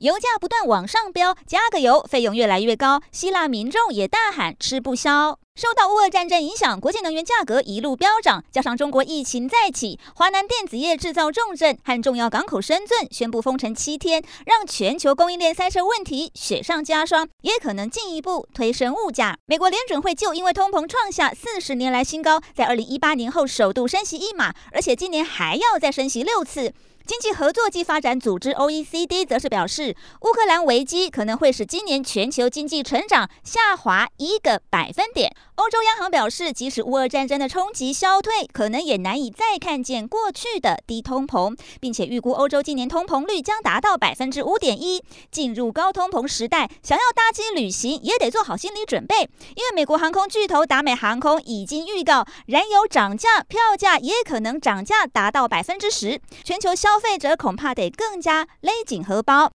油价不断往上飙，加个油费用越来越高，希腊民众也大喊吃不消。受到乌俄战争影响，国际能源价格一路飙涨，加上中国疫情再起，华南电子业制造重镇和重要港口深圳宣布封城七天，让全球供应链塞车问题雪上加霜，也可能进一步推升物价。美国联准会就因为通膨创下四十年来新高，在二零一八年后首度升息一码，而且今年还要再升息六次。经济合作暨发展组织 （OECD） 则是表示，乌克兰危机可能会使今年全球经济成长下滑一个百分点。欧洲央行表示，即使乌俄战争的冲击消退，可能也难以再看见过去的低通膨，并且预估欧洲今年通膨率将达到百分之五点一。进入高通膨时代，想要搭机旅行也得做好心理准备，因为美国航空巨头达美航空已经预告，燃油涨价，票价也可能涨价达到百分之十。全球消消消费者恐怕得更加勒紧荷包。